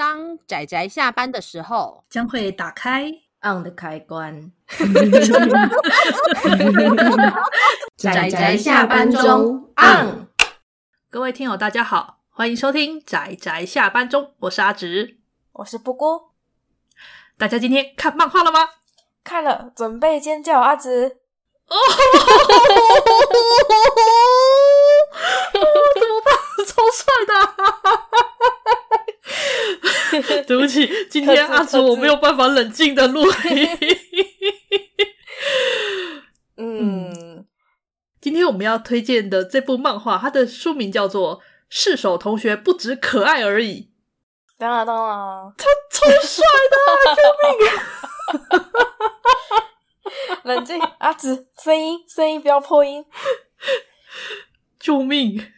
当仔仔下班的时候，将会打开 on 的开关。仔仔下班中 on。各位听友，大家好，欢迎收听仔仔下班中，我是阿直，我是布姑。大家今天看漫画了吗？看了，准备尖叫，阿直。哦，怎么办？超帅的、啊！对不起，今天阿紫我没有办法冷静的录音。嗯，今天我们要推荐的这部漫画，它的书名叫做《市手同学不止可爱而已》。当然，当然，他超帅的、啊！救命！冷静，阿紫，声音，声音不要破音。救命！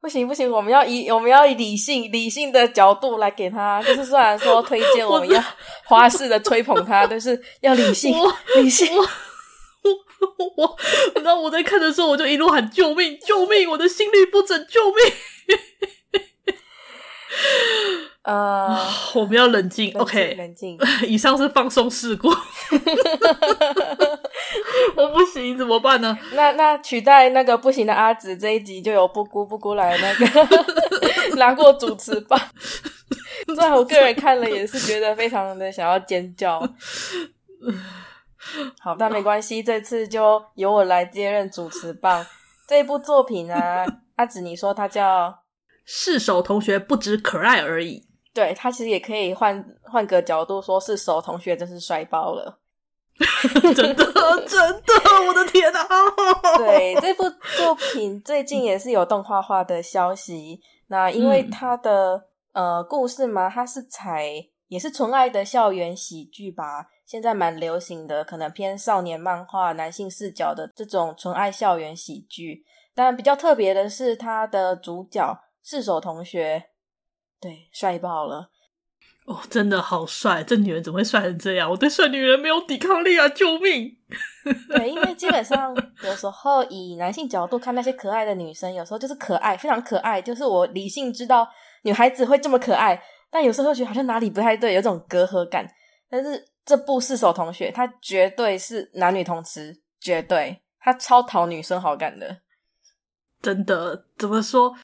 不行不行，我们要以我们要以理性理性的角度来给他，就是虽然说推荐我们要花式的吹捧他，但是要理性理性。我我，我，然后我在看的时候，我就一路喊救命救命，我的心率不整，救命！呃，我们要冷静，OK，冷静。以上是放松事故，我不行怎么办呢？那那取代那个不行的阿紫这一集就有布姑布姑来那个拿过主持棒。虽然我个人看了也是觉得非常的想要尖叫。好，但没关系，这次就由我来接任主持棒。这一部作品啊，阿紫你说它叫？市手同学不只可爱而已，对，他其实也可以换换个角度说，市手同学真是帅爆了，真的 真的，我的天哪！对，这部作品最近也是有动画化的消息，那因为它的、嗯、呃故事嘛，它是采也是纯爱的校园喜剧吧，现在蛮流行的，可能偏少年漫画、男性视角的这种纯爱校园喜剧，但比较特别的是它的主角。市手同学，对，帅爆了！哦，真的好帅！这女人怎么会帅成这样？我对帅女人没有抵抗力啊！救命！对，因为基本上有时候以男性角度看那些可爱的女生，有时候就是可爱，非常可爱。就是我理性知道女孩子会这么可爱，但有时候又觉得好像哪里不太对，有种隔阂感。但是这部四手同学，他绝对是男女通吃，绝对，他超讨女生好感的。真的，怎么说？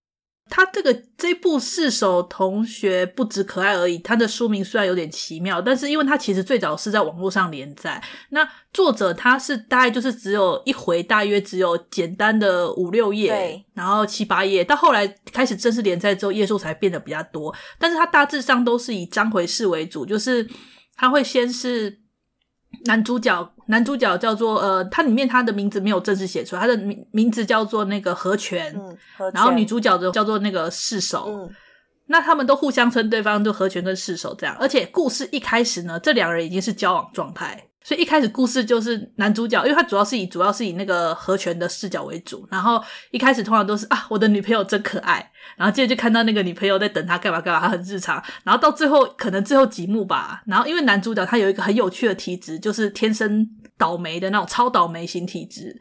他这个这部四手同学不止可爱而已，他的书名虽然有点奇妙，但是因为他其实最早是在网络上连载，那作者他是大概就是只有一回，大约只有简单的五六页，然后七八页，到后来开始正式连载之后，页数才变得比较多，但是他大致上都是以章回式为主，就是他会先是。男主角，男主角叫做呃，他里面他的名字没有正式写出来，他的名名字叫做那个和泉，嗯，和，然后女主角的叫做那个世守，嗯，那他们都互相称对方就和泉跟世手这样，而且故事一开始呢，这两人已经是交往状态。所以一开始故事就是男主角，因为他主要是以主要是以那个和权的视角为主，然后一开始通常都是啊，我的女朋友真可爱，然后接着就看到那个女朋友在等他干嘛干嘛，他很日常，然后到最后可能最后几幕吧，然后因为男主角他有一个很有趣的体质，就是天生倒霉的那种超倒霉型体质。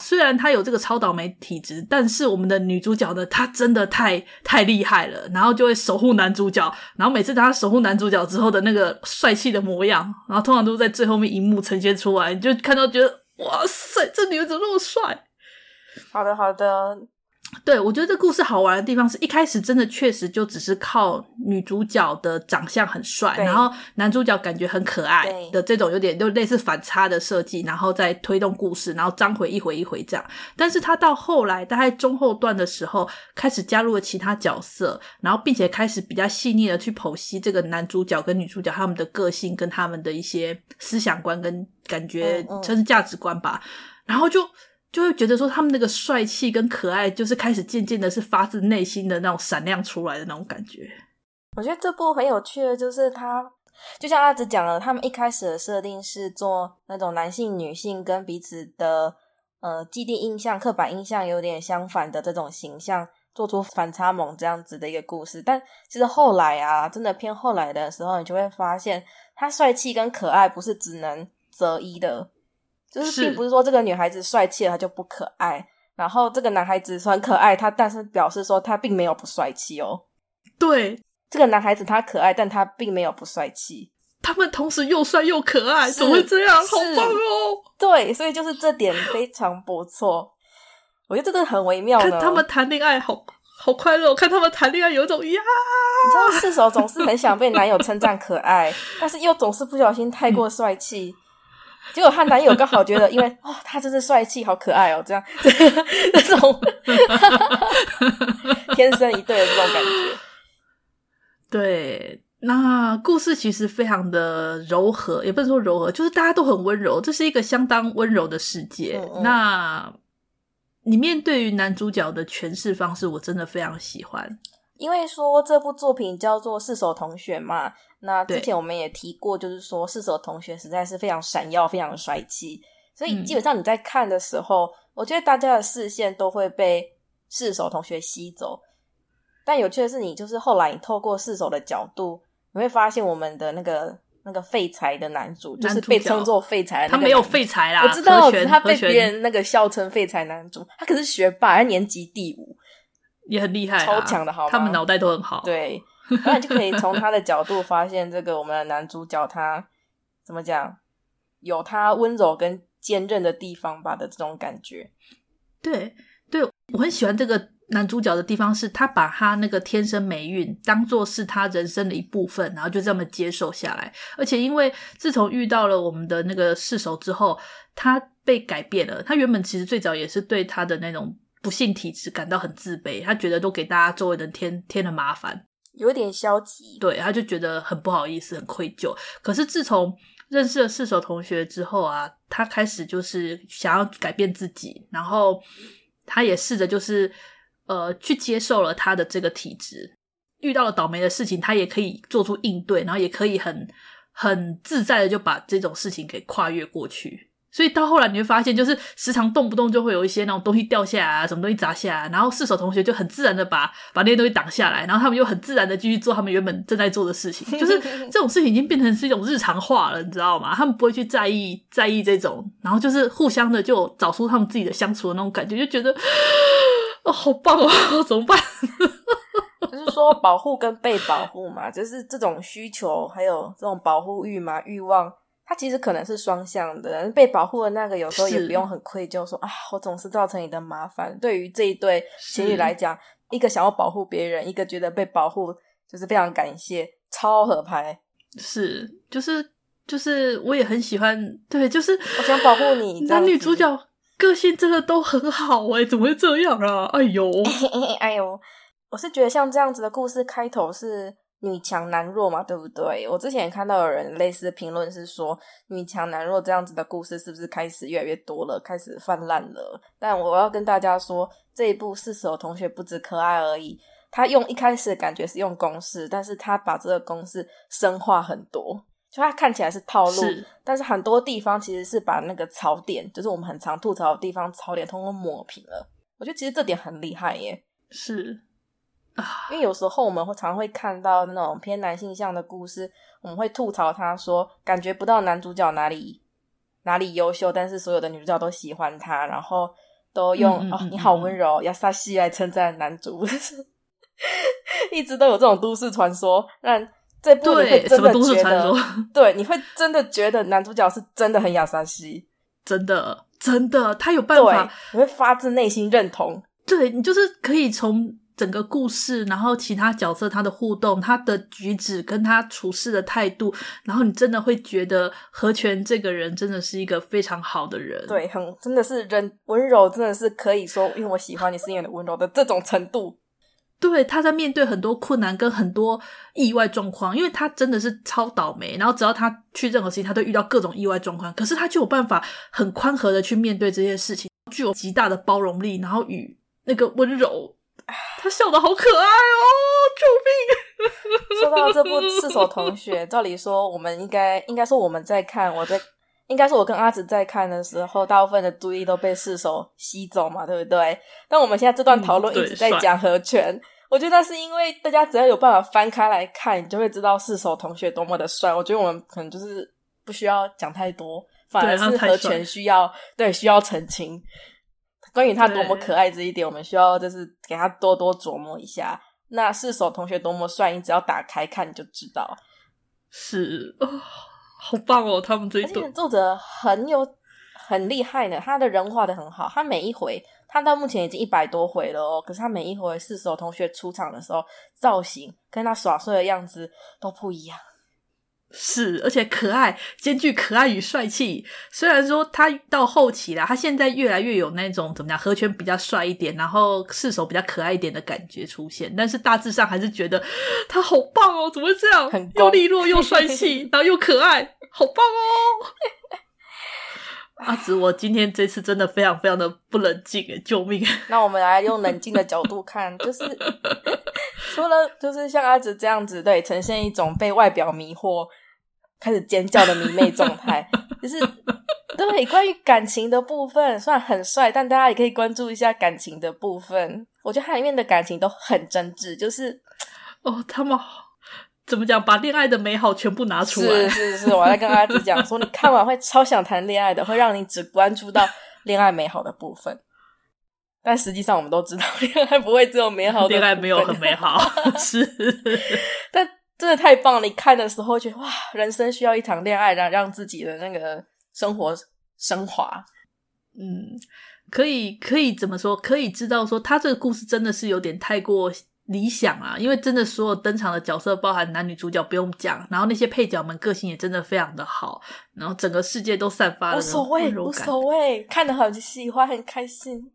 虽然他有这个超倒霉体质，但是我们的女主角呢，她真的太太厉害了，然后就会守护男主角，然后每次当她守护男主角之后的那个帅气的模样，然后通常都在最后面一幕呈现出来，你就看到觉得哇塞，这女的怎么那么帅？好的，好的。对，我觉得这故事好玩的地方是一开始真的确实就只是靠女主角的长相很帅，然后男主角感觉很可爱的这种有点就类似反差的设计，然后再推动故事，然后章回一回一回这样。但是他到后来大概中后段的时候，开始加入了其他角色，然后并且开始比较细腻的去剖析这个男主角跟女主角他们的个性跟他们的一些思想观跟感觉，甚至价值观吧，然后就。就会觉得说他们那个帅气跟可爱，就是开始渐渐的是发自内心的那种闪亮出来的那种感觉。我觉得这部很有趣的，就是他就像阿紫讲了，他们一开始的设定是做那种男性、女性跟彼此的呃既定印象、刻板印象有点相反的这种形象，做出反差萌这样子的一个故事。但其实后来啊，真的偏后来的时候，你就会发现，他帅气跟可爱不是只能择一的。就是并不是说这个女孩子帅气了，她就不可爱。然后这个男孩子虽然可爱，他但是表示说他并没有不帅气哦。对，这个男孩子他可爱，但他并没有不帅气。他们同时又帅又可爱，怎么会这样？好棒哦！对，所以就是这点非常不错。我觉得这个很微妙的。看他们谈恋爱，好好快乐。看他们谈恋爱，有一种呀，你知道射手总是很想被男友称赞可爱，但是又总是不小心太过帅气。嗯、结果她男友刚好觉得，因为哦，他真是帅气，好可爱哦，这样 这 种 天生一对的这种感觉。对。那故事其实非常的柔和，也不能说柔和，就是大家都很温柔。这是一个相当温柔的世界。嗯嗯，那里面对于男主角的诠释方式，我真的非常喜欢。因为说这部作品叫做《四手同学》嘛，那之前我们也提过，就是说四手同学实在是非常闪耀，非常帅气。所以基本上你在看的时候，嗯、我觉得大家的视线都会被四手同学吸走。但有趣的是，你就是后来你透过四手的角度。你会发现我们的那个那个废柴的男主，男主就是被称作废柴的。他没有废柴啦，我知道，全他被别人那个笑称废柴男主。他可是学霸，他年级第五，也很厉害，超强的好，好。他们脑袋都很好。对，那你就可以从他的角度发现，这个我们的男主角他怎么讲，有他温柔跟坚韧的地方吧的这种感觉。对，对我很喜欢这个。男主角的地方是他把他那个天生霉运当做是他人生的一部分，然后就这么接受下来。而且因为自从遇到了我们的那个四手之后，他被改变了。他原本其实最早也是对他的那种不幸体质感到很自卑，他觉得都给大家周围人添添了麻烦，有点消极。对，他就觉得很不好意思，很愧疚。可是自从认识了四手同学之后啊，他开始就是想要改变自己，然后他也试着就是。呃，去接受了他的这个体质，遇到了倒霉的事情，他也可以做出应对，然后也可以很很自在的就把这种事情给跨越过去。所以到后来你会发现，就是时常动不动就会有一些那种东西掉下来啊，什么东西砸下来，然后四手同学就很自然的把把那些东西挡下来，然后他们又很自然的继续做他们原本正在做的事情。就是这种事情已经变成是一种日常化了，你知道吗？他们不会去在意在意这种，然后就是互相的就找出他们自己的相处的那种感觉，就觉得。哦，好棒哦！怎么办？就是说保护跟被保护嘛，就是这种需求，还有这种保护欲嘛，欲望，它其实可能是双向的。被保护的那个有时候也不用很愧疚说，说啊，我总是造成你的麻烦。对于这一对情侣来讲，一个想要保护别人，一个觉得被保护，就是非常感谢，超合拍。是，就是就是，我也很喜欢。对，就是我想保护你，男女主角。个性真的都很好诶，怎么会这样啊？哎呦，哎呦，我是觉得像这样子的故事开头是女强男弱嘛，对不对？我之前也看到有人类似的评论是说，女强男弱这样子的故事是不是开始越来越多了，开始泛滥了？但我要跟大家说，这一部四手同学不止可爱而已，他用一开始的感觉是用公式，但是他把这个公式深化很多。就他看起来是套路，是，但是很多地方其实是把那个槽点，就是我们很常吐槽的地方，槽点通通抹平了。我觉得其实这点很厉害耶。是啊，因为有时候我们会常会看到那种偏男性向的故事，我们会吐槽他说，感觉不到男主角哪里哪里优秀，但是所有的女主角都喜欢他，然后都用嗯嗯嗯嗯哦你好温柔，亚萨西来称赞男主，一直都有这种都市传说让。这部你会真的觉得，对，你会真的觉得男主角是真的很亚萨西，真的，真的，他有办法，你会发自内心认同。对，你就是可以从整个故事，然后其他角色他的互动、他的举止跟他处事的态度，然后你真的会觉得何泉这个人真的是一个非常好的人。对，很真的是人温柔，真的是可以说，因为我喜欢你是因为你温柔的这种程度。对，他在面对很多困难跟很多意外状况，因为他真的是超倒霉。然后只要他去任何事情，他都遇到各种意外状况。可是他就有办法很宽和的去面对这些事情，具有极大的包容力，然后与那个温柔。他笑的好可爱哦！救命！说到这部《四手同学》，照理说我们应该应该说我们在看，我在应该说我跟阿紫在看的时候，大部分的注意都被四手吸走嘛，对不对？但我们现在这段讨论一直在讲和泉。嗯我觉得那是因为大家只要有办法翻开来看，你就会知道四手同学多么的帅。我觉得我们可能就是不需要讲太多，反而是和泉需要对，对需要澄清关于他多么可爱这一点，我们需要就是给他多多琢磨一下。那四手同学多么帅，你只要打开看你就知道。是啊、哦，好棒哦！他们这一段作者很有很厉害呢，他的人画的很好。他每一回，他到目前已经一百多回了哦。可是他每一回四手同学出场的时候，造型跟他耍帅的样子都不一样。是，而且可爱，兼具可爱与帅气。虽然说他到后期啦，他现在越来越有那种怎么讲，和泉比较帅一点，然后四手比较可爱一点的感觉出现。但是大致上还是觉得他好棒哦，怎么会这样？很又利落又帅气，然后又可爱，好棒哦！阿紫，我今天这次真的非常非常的不冷静诶，救命！那我们来用冷静的角度看，就是 除了就是像阿紫这样子，对，呈现一种被外表迷惑。开始尖叫的迷妹状态，就是对关于感情的部分，虽然很帅，但大家也可以关注一下感情的部分。我觉得它里面的感情都很真挚，就是哦，他们怎么讲，把恋爱的美好全部拿出来。是是是，我在跟阿紫讲说，你看完会超想谈恋爱的，会让你只关注到恋爱美好的部分。但实际上，我们都知道，恋爱不会只有美好的，恋爱没有很美好，是，但。真的太棒了！你看的时候觉得哇，人生需要一场恋爱，让让自己的那个生活升华。嗯，可以可以怎么说？可以知道说，他这个故事真的是有点太过理想啊！因为真的所有登场的角色，包含男女主角不用讲，然后那些配角们个性也真的非常的好，然后整个世界都散发了无所谓，无所谓，看得很喜欢，很开心。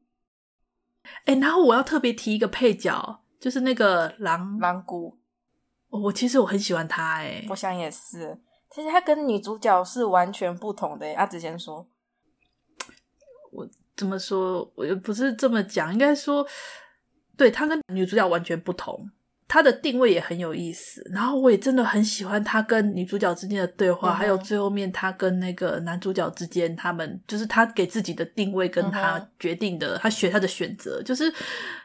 哎，然后我要特别提一个配角，就是那个狼狼谷。我其实我很喜欢他诶，我想也是。其实他跟女主角是完全不同的。阿紫先说，我怎么说？我又不是这么讲，应该说，对，他跟女主角完全不同。他的定位也很有意思。然后我也真的很喜欢他跟女主角之间的对话，嗯、还有最后面他跟那个男主角之间，他们就是他给自己的定位跟他决定的，嗯、他选他的选择，就是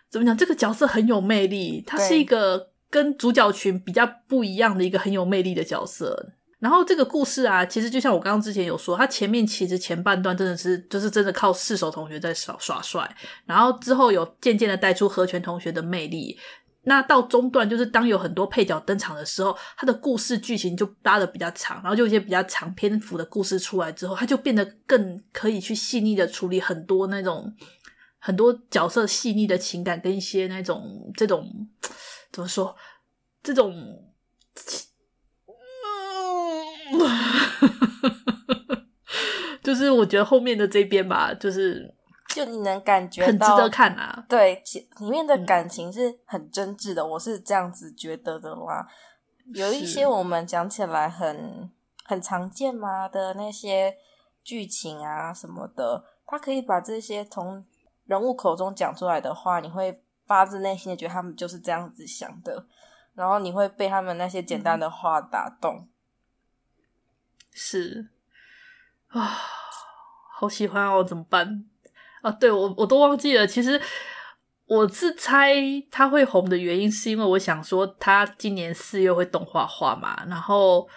怎么讲？这个角色很有魅力，他是一个。跟主角群比较不一样的一个很有魅力的角色，然后这个故事啊，其实就像我刚刚之前有说，他前面其实前半段真的是就是真的靠四手同学在耍耍帅，然后之后有渐渐的带出和泉同学的魅力，那到中段就是当有很多配角登场的时候，他的故事剧情就拉得比较长，然后就一些比较长篇幅的故事出来之后，他就变得更可以去细腻的处理很多那种很多角色细腻的情感跟一些那种这种。怎么说？这种，嗯，就是我觉得后面的这边吧，就是就你能感觉到很值得看啊。对，里面的感情是很真挚的，嗯、我是这样子觉得的啦，有一些我们讲起来很很常见嘛的那些剧情啊什么的，他可以把这些从人物口中讲出来的话，你会。发自内心的觉得他们就是这样子想的，然后你会被他们那些简单的话打动。是啊，好喜欢哦，怎么办啊？对，我我都忘记了。其实我是猜他会红的原因，是因为我想说他今年四月会动画化嘛，然后。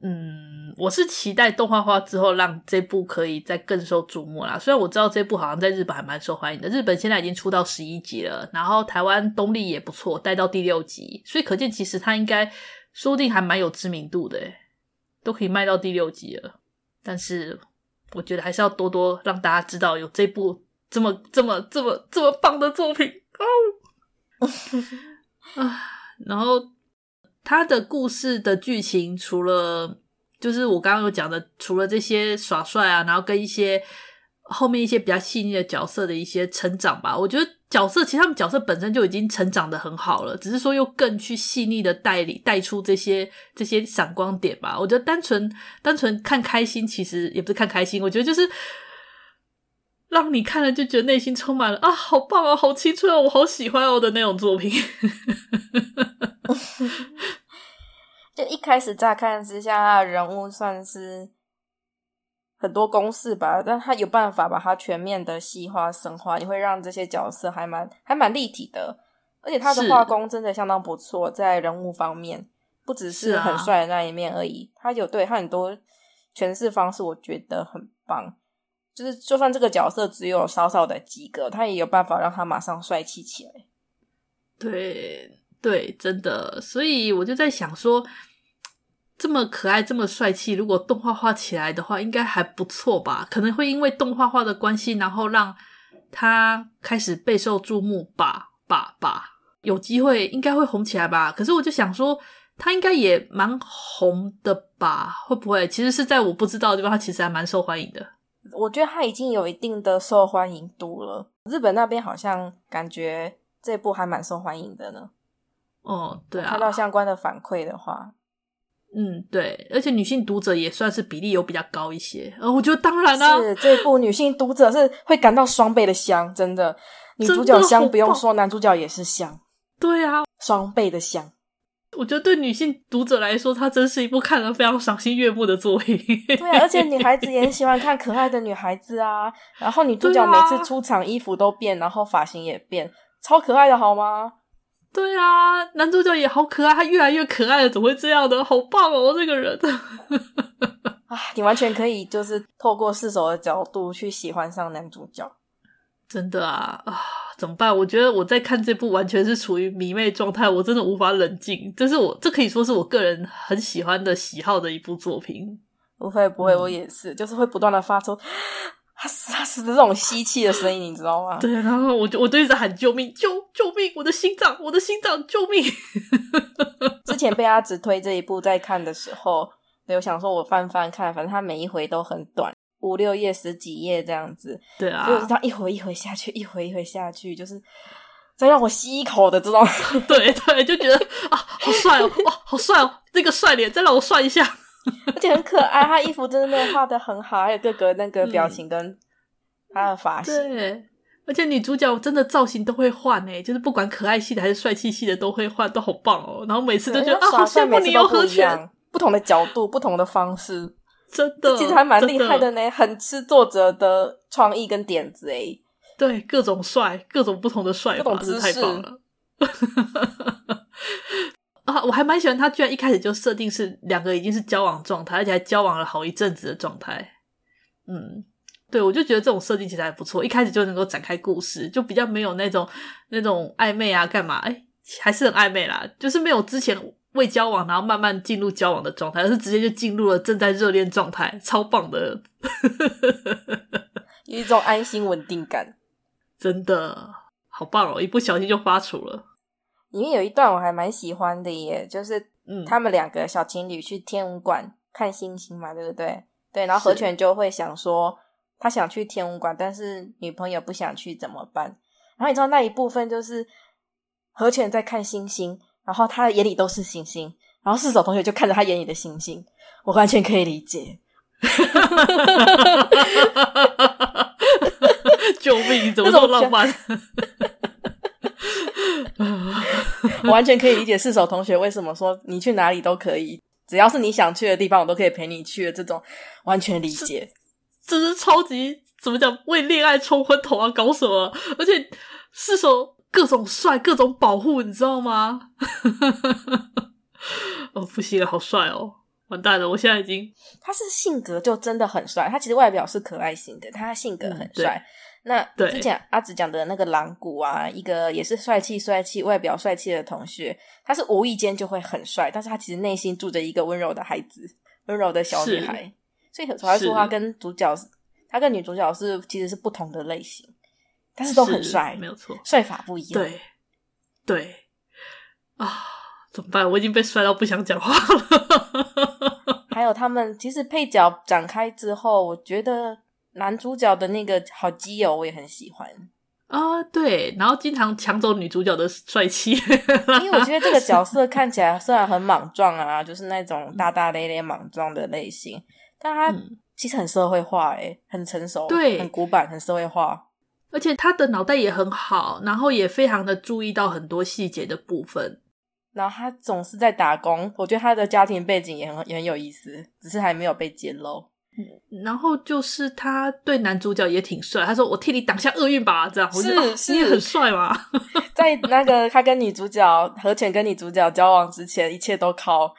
嗯，我是期待动画化之后让这部可以再更受瞩目啦。虽然我知道这部好像在日本还蛮受欢迎的，日本现在已经出到十一集了，然后台湾东立也不错，带到第六集，所以可见其实它应该说不定还蛮有知名度的，都可以卖到第六集了。但是我觉得还是要多多让大家知道有这部这么这么这么这么棒的作品哦。啊，然后。他的故事的剧情，除了就是我刚刚有讲的，除了这些耍帅啊，然后跟一些后面一些比较细腻的角色的一些成长吧，我觉得角色其实他们角色本身就已经成长得很好了，只是说又更去细腻的带领带出这些这些闪光点吧。我觉得单纯单纯看开心，其实也不是看开心，我觉得就是让你看了就觉得内心充满了啊，好棒啊，好青春啊，我好喜欢哦的那种作品。就一开始乍看之下，他的人物算是很多公式吧，但他有办法把它全面的细化、深化，也会让这些角色还蛮还蛮立体的。而且他的画工真的相当不错，在人物方面，不只是很帅的那一面而已，他有对他很多诠释方式，我觉得很棒。就是就算这个角色只有少少的几个，他也有办法让他马上帅气起来。对。对，真的，所以我就在想说，这么可爱，这么帅气，如果动画化起来的话，应该还不错吧？可能会因为动画化的关系，然后让他开始备受注目吧，吧吧，有机会应该会红起来吧？可是我就想说，他应该也蛮红的吧？会不会？其实是在我不知道的地方，他其实还蛮受欢迎的。我觉得他已经有一定的受欢迎度了。日本那边好像感觉这部还蛮受欢迎的呢。哦，对啊，看到相关的反馈的话，嗯，对，而且女性读者也算是比例有比较高一些。呃，我觉得当然啦、啊，是这部女性读者是会感到双倍的香，真的，女主角香不用说，男主角也是香。对啊，双倍的香。我觉得对女性读者来说，它真是一部看了非常赏心悦目的作品。对啊，而且女孩子也很喜欢看可爱的女孩子啊。然后女主角每次出场衣服都变，然后发型也变，超可爱的，好吗？对啊，男主角也好可爱，他越来越可爱了，怎么会这样的？好棒哦，这个人 啊，你完全可以就是透过四手的角度去喜欢上男主角，真的啊啊，怎么办？我觉得我在看这部完全是处于迷妹状态，我真的无法冷静。这是我这可以说是我个人很喜欢的喜好的一部作品。不会不会，我也是，嗯、就是会不断的发出。他死他死的这种吸气的声音，你知道吗？对，然后我就我就一直喊救命，救救命！我的心脏，我的心脏，救命！之前被阿直推这一部在看的时候，我想说我翻翻看，反正他每一回都很短，五六页、十几页这样子。对啊，就是这样一回一回下去，一回一回下去，就是再让我吸一口的这种。对对，就觉得啊，好帅哦，哇，好帅哦，那个帅脸，再让我帅一下。而且很可爱，他衣服真的画的很好，还有各个那个表情跟他的发型。嗯、对，而且女主角真的造型都会换诶，就是不管可爱系的还是帅气系的都会换，都好棒哦。然后每次都觉得啊，好羡慕你有和泉，不同的角度，不同的方式，真的，其实还蛮厉害的呢，很吃作者的创意跟点子诶。对，各种帅，各种不同的帅法，真的太棒了。啊，我还蛮喜欢他，居然一开始就设定是两个已经是交往状态，而且还交往了好一阵子的状态。嗯，对，我就觉得这种设定其实还不错，一开始就能够展开故事，就比较没有那种那种暧昧啊，干嘛？哎，还是很暧昧啦，就是没有之前未交往，然后慢慢进入交往的状态，而是直接就进入了正在热恋状态，超棒的，有一种安心稳定感，真的好棒哦！一不小心就发出了。里面有一段我还蛮喜欢的耶，就是他们两个小情侣去天文馆看星星嘛，对不对？对，然后何泉就会想说他想去天文馆，但是女朋友不想去怎么办？然后你知道那一部分就是何泉在看星星，然后他的眼里都是星星，然后四手同学就看着他眼里的星星，我完全可以理解。救命！怎么这么浪漫？我完全可以理解四手同学为什么说你去哪里都可以，只要是你想去的地方，我都可以陪你去的这种，完全理解。这是超级怎么讲？为恋爱冲昏头啊！搞什么？而且四手各种帅，各种保护，你知道吗？哦，不行了，好帅哦！完蛋了，我现在已经……他是性格就真的很帅，他其实外表是可爱型的，他性格很帅。嗯那之前阿紫讲的那个狼谷啊，一个也是帅气帅气、外表帅气的同学，他是无意间就会很帅，但是他其实内心住着一个温柔的孩子，温柔的小女孩，所以很才说他跟主角，他跟女主角是其实是不同的类型，但是都很帅，没有错，帅法不一样。对，对啊，怎么办？我已经被帅到不想讲话了。还有他们其实配角展开之后，我觉得。男主角的那个好基友，我也很喜欢啊。对，然后经常抢走女主角的帅气，因为我觉得这个角色看起来虽然很莽撞啊，就是那种大大咧咧莽撞的类型，但他其实很社会化，诶，很成熟，对，很古板，很社会化，而且他的脑袋也很好，然后也非常的注意到很多细节的部分，然后他总是在打工，我觉得他的家庭背景也很也很有意思，只是还没有被揭露。然后就是他对男主角也挺帅，他说：“我替你挡下厄运吧。”这样，是，你也很帅嘛。在那个他跟女主角和泉跟女主角交往之前，一切都靠，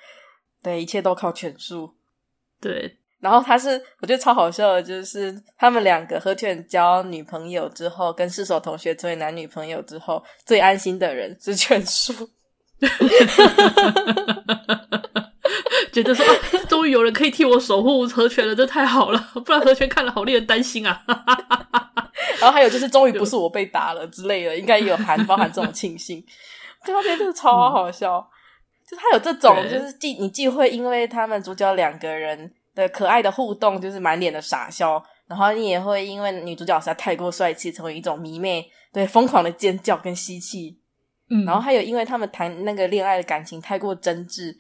对，一切都靠拳术。对，然后他是我觉得超好笑的，就是他们两个和泉交女朋友之后，跟四手同学成为男女朋友之后，最安心的人是拳术。觉得说，终于有人可以替我守护和泉了，这太好了，不然和泉看了好令人担心啊。然后还有就是，终于不是我被打了之类的，应该也有含包含这种庆幸。这后面真的超好笑，嗯、就他有这种，就是既你既会因为他们主角两个人的可爱的互动，就是满脸的傻笑，然后你也会因为女主角实在太过帅气，成为一种迷妹，对疯狂的尖叫跟吸气。嗯，然后还有因为他们谈那个恋爱的感情太过真挚。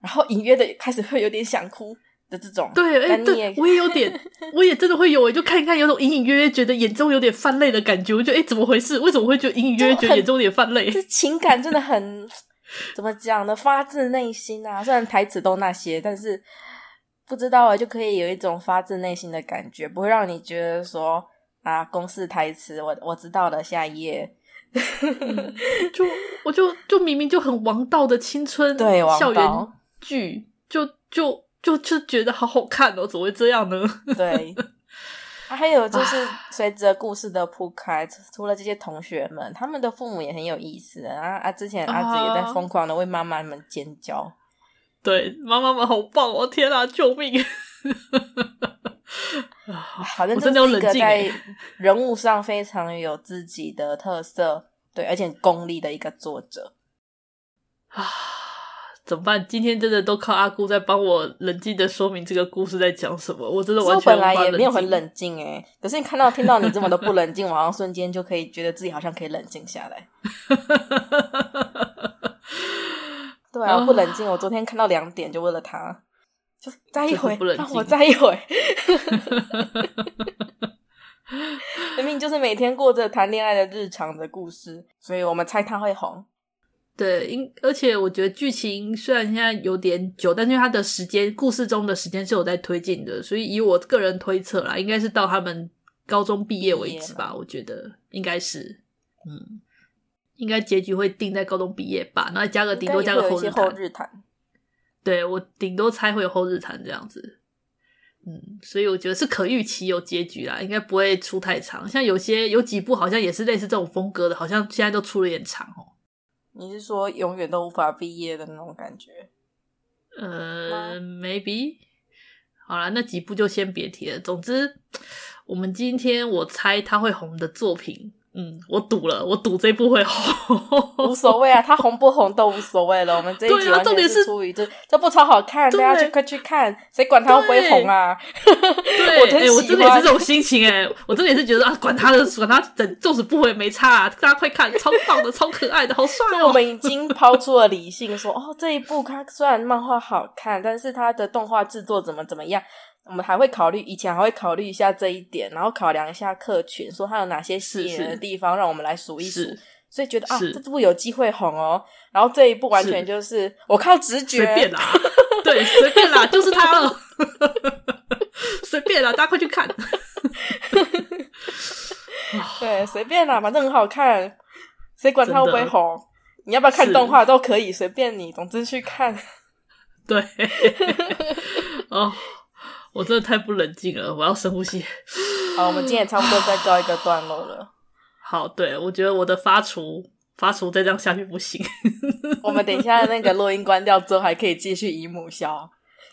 然后隐约的开始会有点想哭的这种，对，哎，对，我也有点，我也真的会有，我就看一看，有种隐隐约约觉得眼中有点泛泪的感觉，我觉得哎，怎么回事？为什么会觉得隐隐约约觉得眼中有点泛泪？这情感真的很怎么讲呢？发自内心啊！虽然台词都那些，但是不知道啊，就可以有一种发自内心的感觉，不会让你觉得说啊，公式台词，我我知道了，下一页。嗯、就我就就明明就很王道的青春对校园。剧就就就就觉得好好看哦，怎么会这样呢？对，啊、还有就是随着故事的铺开，除了这些同学们，他们的父母也很有意思啊啊！之前阿紫也在疯狂的为妈妈们尖叫，啊、对，妈妈们好棒哦！天啊，救命！反正这是一个在 人物上非常有自己的特色，对，而且功力的一个作者啊。怎么办？今天真的都靠阿姑在帮我冷静的说明这个故事在讲什么。我真的完全我本来也没有很冷静诶，可是你看到听到你这么的不冷静，我好像瞬间就可以觉得自己好像可以冷静下来。对啊，不冷静。我昨天看到两点就为了他，就再一回，让我再一回。明明就是每天过着谈恋爱的日常的故事，所以我们猜他会红。对，因而且我觉得剧情虽然现在有点久，但是它的时间，故事中的时间是有在推进的，所以以我个人推测啦，应该是到他们高中毕业为止吧。我觉得应该是，嗯，应该结局会定在高中毕业吧，然后加个顶多加个后日谈。后日谈对，我顶多猜会有后日谈这样子，嗯，所以我觉得是可预期有结局啦，应该不会出太长。像有些有几部好像也是类似这种风格的，好像现在都出了点长哦。你是说永远都无法毕业的那种感觉？呃，maybe。好了，那几部就先别提了。总之，我们今天我猜他会红的作品。嗯，我赌了，我赌这部会红，无所谓啊，它红不红都无所谓了。我们这一集完全是出于这这部超好看，大家去快去看，谁管它会不会红啊？对，我真、欸、我真的也是这种心情哎、欸，我真的也是觉得啊，管他的，管他整，纵使不会没差啊，大家快看，超棒的，超可爱的，好帅哦！我们已经抛出了理性说，说哦，这一部它虽然漫画好看，但是它的动画制作怎么怎么样。我们还会考虑，以前还会考虑一下这一点，然后考量一下客群，说它有哪些吸引人的地方，让我们来数一数。所以觉得啊，这部有机会红哦。然后这一部完全就是我靠直觉，随便啦，对，随便啦，就是它了，随便啦，大家快去看。对，随便啦，反正很好看，谁管它会不会红？你要不要看动画都可以，随便你，总之去看。对，哦。我真的太不冷静了，我要深呼吸。好，我们今天也差不多再告一个段落了。好，对，我觉得我的发厨发厨再这样下去不行。我们等一下那个录音关掉之后，还可以继续姨母笑。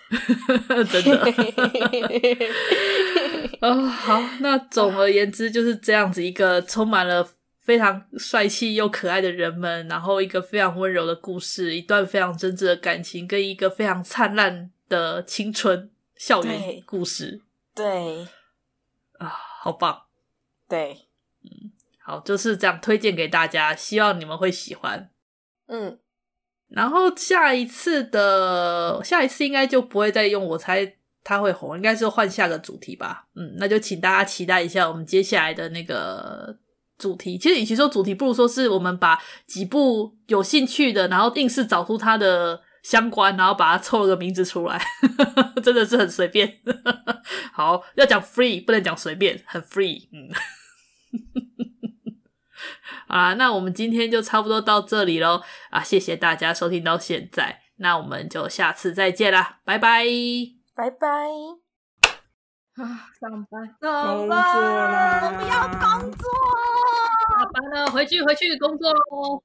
真的。哦，好，那总而言之就是这样子一个充满了非常帅气又可爱的人们，然后一个非常温柔的故事，一段非常真挚的感情，跟一个非常灿烂的青春。校园故事，对。啊，好棒，对，嗯，好，就是这样推荐给大家，希望你们会喜欢，嗯，然后下一次的下一次应该就不会再用，我猜他会红，应该是换下个主题吧，嗯，那就请大家期待一下我们接下来的那个主题。其实与其说主题，不如说是我们把几部有兴趣的，然后硬是找出它的。相关，然后把它凑了个名字出来，真的是很随便。好，要讲 free，不能讲随便，很 free。嗯，啊，那我们今天就差不多到这里喽。啊，谢谢大家收听到现在，那我们就下次再见啦，拜拜，拜拜。啊，上班，上班，我不要工作，下班了，回去，回去工作喽。